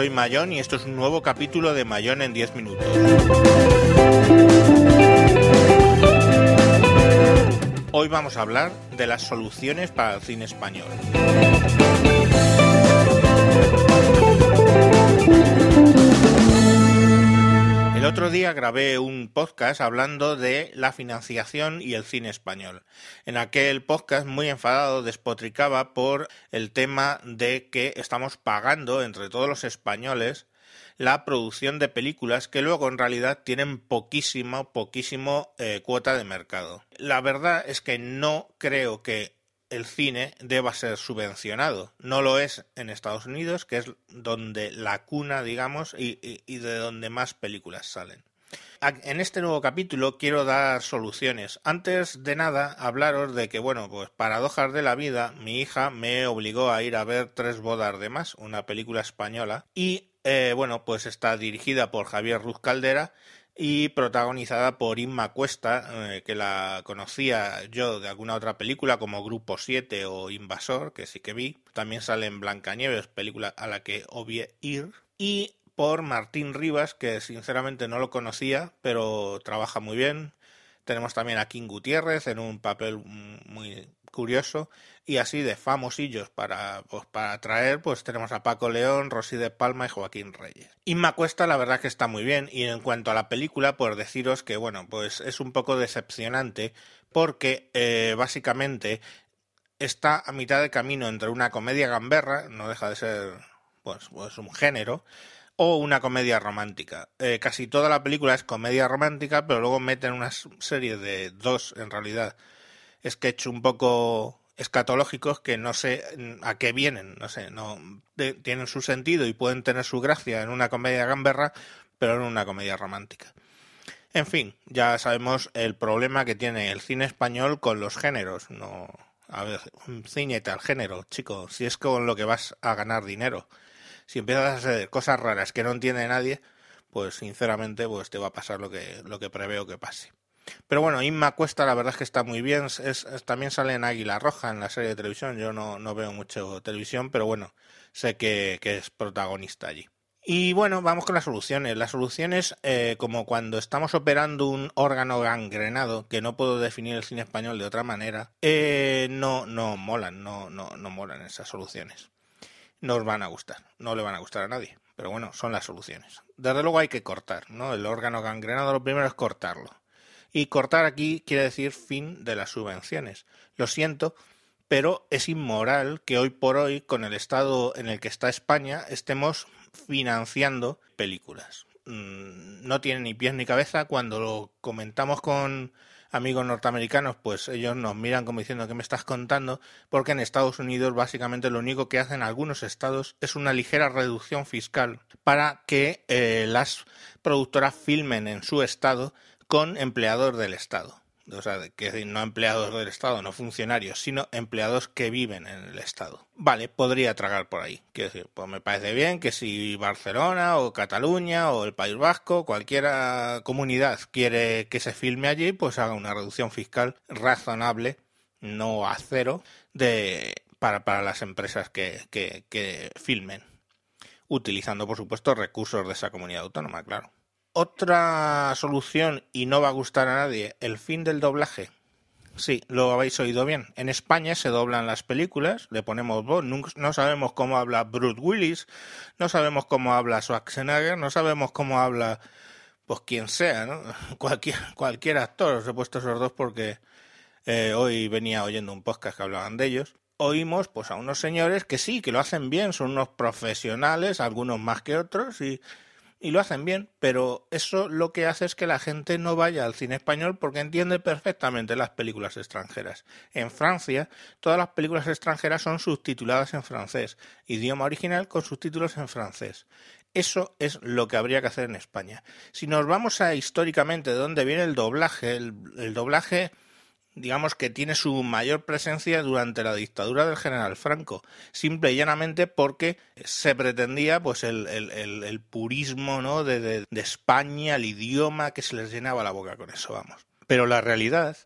soy Mayón y esto es un nuevo capítulo de Mayón en 10 minutos. Hoy vamos a hablar de las soluciones para el cine español. El otro día grabé un podcast hablando de la financiación y el cine español. En aquel podcast muy enfadado despotricaba por el tema de que estamos pagando entre todos los españoles la producción de películas que luego en realidad tienen poquísimo, poquísimo eh, cuota de mercado. La verdad es que no creo que el cine deba ser subvencionado. No lo es en Estados Unidos, que es donde la cuna, digamos, y, de donde más películas salen. En este nuevo capítulo quiero dar soluciones. Antes de nada, hablaros de que, bueno, pues paradojas de la vida, mi hija me obligó a ir a ver Tres bodas de más, una película española, y eh, bueno, pues está dirigida por Javier Ruz Caldera y protagonizada por Inma Cuesta, eh, que la conocía yo de alguna otra película como Grupo 7 o Invasor, que sí que vi. También sale en Blancanieves, película a la que obvié ir. Y por Martín Rivas, que sinceramente no lo conocía, pero trabaja muy bien. Tenemos también a King Gutiérrez en un papel muy curioso y así de famosillos para, pues, para traer, pues tenemos a Paco León, Rosy de Palma y Joaquín Reyes. Inma Cuesta la verdad que está muy bien y en cuanto a la película, pues deciros que bueno, pues es un poco decepcionante porque eh, básicamente está a mitad de camino entre una comedia gamberra, no deja de ser pues, pues un género, o una comedia romántica. Eh, casi toda la película es comedia romántica, pero luego meten una serie de dos, en realidad, sketch un poco escatológicos que no sé a qué vienen, no sé, no tienen su sentido y pueden tener su gracia en una comedia gamberra, pero en una comedia romántica. En fin, ya sabemos el problema que tiene el cine español con los géneros. No, a ver, ciñete al género, chico, si es con lo que vas a ganar dinero. Si empiezas a hacer cosas raras que no entiende nadie, pues sinceramente pues te va a pasar lo que, lo que preveo que pase. Pero bueno, Inma Cuesta la verdad es que está muy bien. Es, también sale en Águila Roja en la serie de televisión. Yo no, no veo mucho televisión, pero bueno, sé que, es protagonista allí. Y bueno, vamos con las soluciones. Las soluciones, eh, como cuando estamos operando un órgano gangrenado, que no puedo definir el cine español de otra manera, eh, no, no molan, no, no, no molan esas soluciones. No os van a gustar, no le van a gustar a nadie. Pero bueno, son las soluciones. Desde luego hay que cortar, ¿no? El órgano gangrenado lo primero es cortarlo. Y cortar aquí quiere decir fin de las subvenciones. Lo siento, pero es inmoral que hoy por hoy, con el estado en el que está España, estemos financiando películas. Mm, no tiene ni pies ni cabeza. Cuando lo comentamos con amigos norteamericanos, pues ellos nos miran como diciendo que me estás contando, porque en Estados Unidos básicamente lo único que hacen algunos estados es una ligera reducción fiscal para que eh, las productoras filmen en su estado con empleados del Estado. O sea, que no empleados del Estado, no funcionarios, sino empleados que viven en el Estado. Vale, podría tragar por ahí. Quiero decir, pues me parece bien que si Barcelona o Cataluña o el País Vasco, cualquier comunidad quiere que se filme allí, pues haga una reducción fiscal razonable, no a cero, de, para, para las empresas que, que, que filmen. Utilizando, por supuesto, recursos de esa comunidad autónoma, claro. Otra solución, y no va a gustar a nadie, el fin del doblaje. Sí, lo habéis oído bien. En España se doblan las películas, le ponemos voz, no sabemos cómo habla Bruce Willis, no sabemos cómo habla Schwarzenegger, no sabemos cómo habla, pues quien sea, ¿no? Cualquier, cualquier actor, os he puesto esos dos porque eh, hoy venía oyendo un podcast que hablaban de ellos. Oímos pues a unos señores que sí, que lo hacen bien, son unos profesionales, algunos más que otros, y y lo hacen bien, pero eso lo que hace es que la gente no vaya al cine español porque entiende perfectamente las películas extranjeras. En Francia, todas las películas extranjeras son subtituladas en francés, idioma original con subtítulos en francés. Eso es lo que habría que hacer en España. Si nos vamos a históricamente de dónde viene el doblaje, el, el doblaje digamos que tiene su mayor presencia durante la dictadura del general Franco, simple y llanamente porque se pretendía pues el, el, purismo ¿no? De, de, de, España, el idioma, que se les llenaba la boca con eso, vamos. Pero la realidad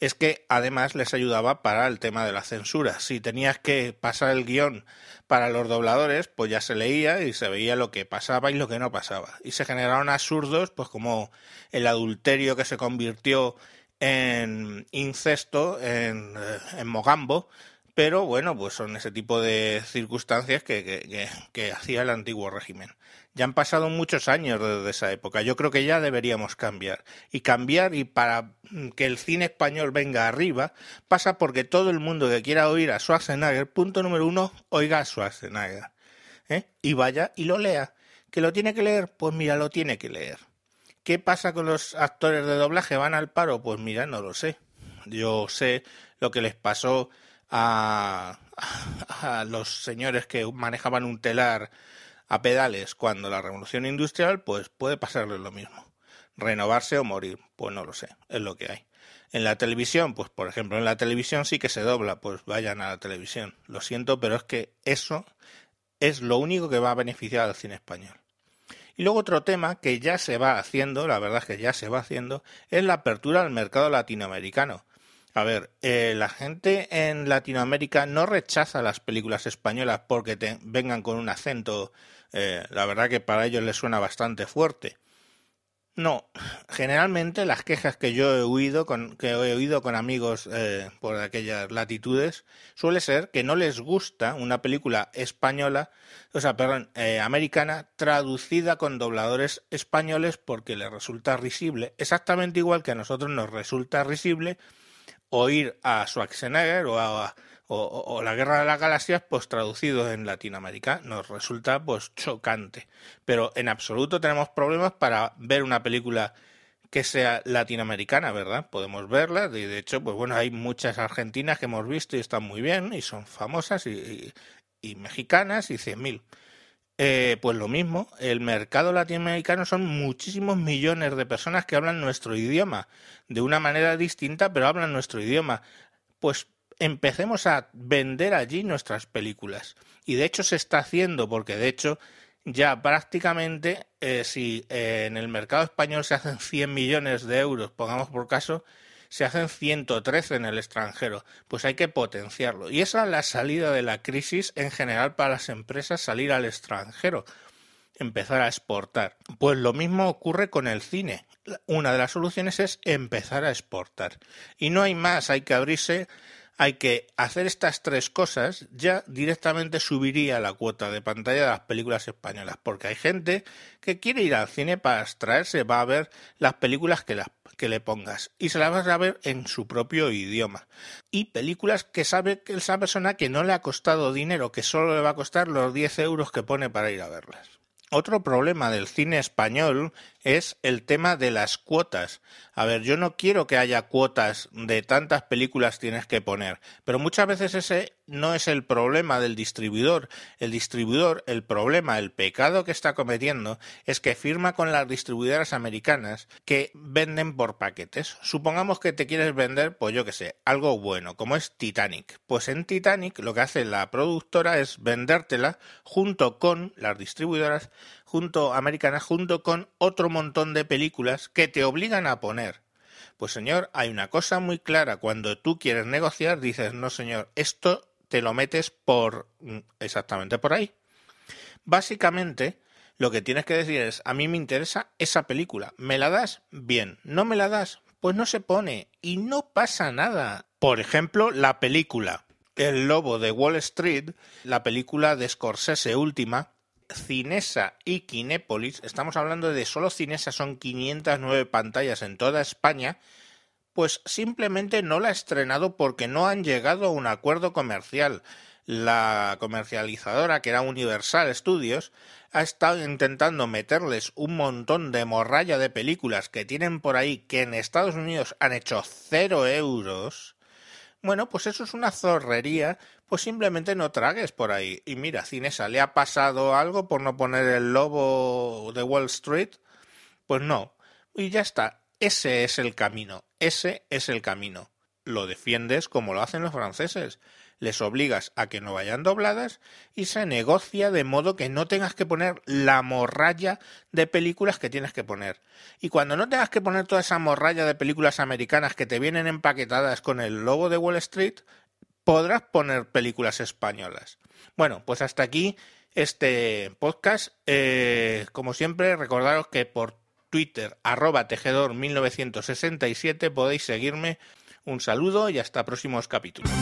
es que además les ayudaba para el tema de la censura. Si tenías que pasar el guion para los dobladores, pues ya se leía y se veía lo que pasaba y lo que no pasaba. Y se generaron absurdos, pues como el adulterio que se convirtió en incesto, en, eh, en Mogambo, pero bueno, pues son ese tipo de circunstancias que, que, hacía el antiguo régimen. Ya han pasado muchos años desde esa época. Yo creo que ya deberíamos cambiar. Y cambiar, y para que el cine español venga arriba, pasa porque todo el mundo que quiera oír a Schwarzenegger, punto número uno, oiga a Schwarzenegger. ¿eh? Y vaya y lo lea. ¿Que lo tiene que leer? Pues mira, lo tiene que leer. ¿Qué pasa con los actores de doblaje? ¿Van al paro? Pues mira, no lo sé. Yo sé lo que les pasó a, a los señores que manejaban un telar a pedales cuando la revolución industrial, pues puede pasarles lo mismo. Renovarse o morir, pues no lo sé, es lo que hay. En la televisión, pues por ejemplo, en la televisión sí que se dobla, pues vayan a la televisión. Lo siento, pero es que eso es lo único que va a beneficiar al cine español. Y luego otro tema que ya se va haciendo, la verdad es que ya se va haciendo, es la apertura al mercado latinoamericano. A ver, eh, la gente en Latinoamérica no rechaza las películas españolas porque te vengan con un acento, eh, la verdad que para ellos les suena bastante fuerte. No, generalmente las quejas que yo he oído con, que he oído con amigos eh, por aquellas latitudes suele ser que no les gusta una película española, o sea, perdón, americana traducida con dobladores españoles porque les resulta risible, exactamente igual que a nosotros nos resulta risible oír a Schwarzenegger o a o, la Guerra de las Galaxias, pues traducido en Latinoamérica, nos resulta pues chocante. Pero en absoluto tenemos problemas para ver una película que sea latinoamericana, ¿verdad? Podemos verla, y de hecho, pues bueno, hay muchas argentinas que hemos visto y están muy bien, y son famosas, y mexicanas, y cien mil. Eh, pues lo mismo, el mercado latinoamericano son muchísimos millones de personas que hablan nuestro idioma, de una manera distinta, pero hablan nuestro idioma. Pues empecemos a vender allí nuestras películas. Y de hecho se está haciendo, porque de hecho ya prácticamente eh, si eh, en el mercado español se hacen 100 millones de euros, pongamos por caso, se hacen 113 en el extranjero. Pues hay que potenciarlo. Y esa es la salida de la crisis en general para las empresas, salir al extranjero, empezar a exportar. Pues lo mismo ocurre con el cine. Una de las soluciones es empezar a exportar. Y no hay más, hay que abrirse hay que hacer estas tres cosas, ya directamente subiría la cuota de pantalla de las películas españolas, porque hay gente que quiere ir al cine para extraerse, va a ver las películas que, que le pongas y se las vas a ver en su propio idioma. Y películas que sabe que esa persona que no le ha costado dinero, que solo le va a costar los 10 euros que pone para ir a verlas. Otro problema del cine español es el tema de las cuotas. A ver, yo no quiero que haya cuotas de tantas películas tienes que poner, pero muchas veces ese no es el problema del distribuidor. El distribuidor, el problema, el pecado que está cometiendo es que firma con las distribuidoras americanas que venden por paquetes. Supongamos que te quieres vender, pues yo que sé, algo bueno, como es Titanic. Pues en Titanic lo que hace la productora es vendértela junto con las distribuidoras junto americanas junto con otro montón de películas que te obligan a poner. Pues señor, hay una cosa muy clara, cuando tú quieres negociar dices, no señor, esto te lo metes por mm, exactamente por ahí. Básicamente, lo que tienes que decir es, a mí me interesa esa película, ¿me la das? Bien, ¿no me la das? Pues no se pone y no pasa nada. Por ejemplo, la película El Lobo de Wall Street, la película de Scorsese última, Cinesa y Kinépolis, estamos hablando de solo Cinesa, son 509 pantallas en toda España, pues simplemente no la ha estrenado porque no han llegado a un acuerdo comercial. La comercializadora, que era Universal Studios, ha estado intentando meterles un montón de morralla de películas que tienen por ahí que en Estados Unidos han hecho cero euros bueno, pues eso es una zorrería, pues simplemente no tragues por ahí. Y mira, Cinesa, ¿le ha pasado algo por no poner el lobo de Wall Street? Pues no. Y ya está. Ese es el camino. Ese es el camino. Lo defiendes como lo hacen los franceses. les obligas a que no vayan dobladas y se negocia de modo que no tengas que poner la morralla de películas que tienes que poner. Y cuando no tengas que poner toda esa morralla de películas americanas que te vienen empaquetadas con el logo de Wall Street, podrás poner películas españolas. Bueno, pues hasta aquí este podcast. Eh, como siempre, recordaros que por Twitter, arroba tejedor 1967, podéis seguirme. Un saludo y hasta próximos capítulos.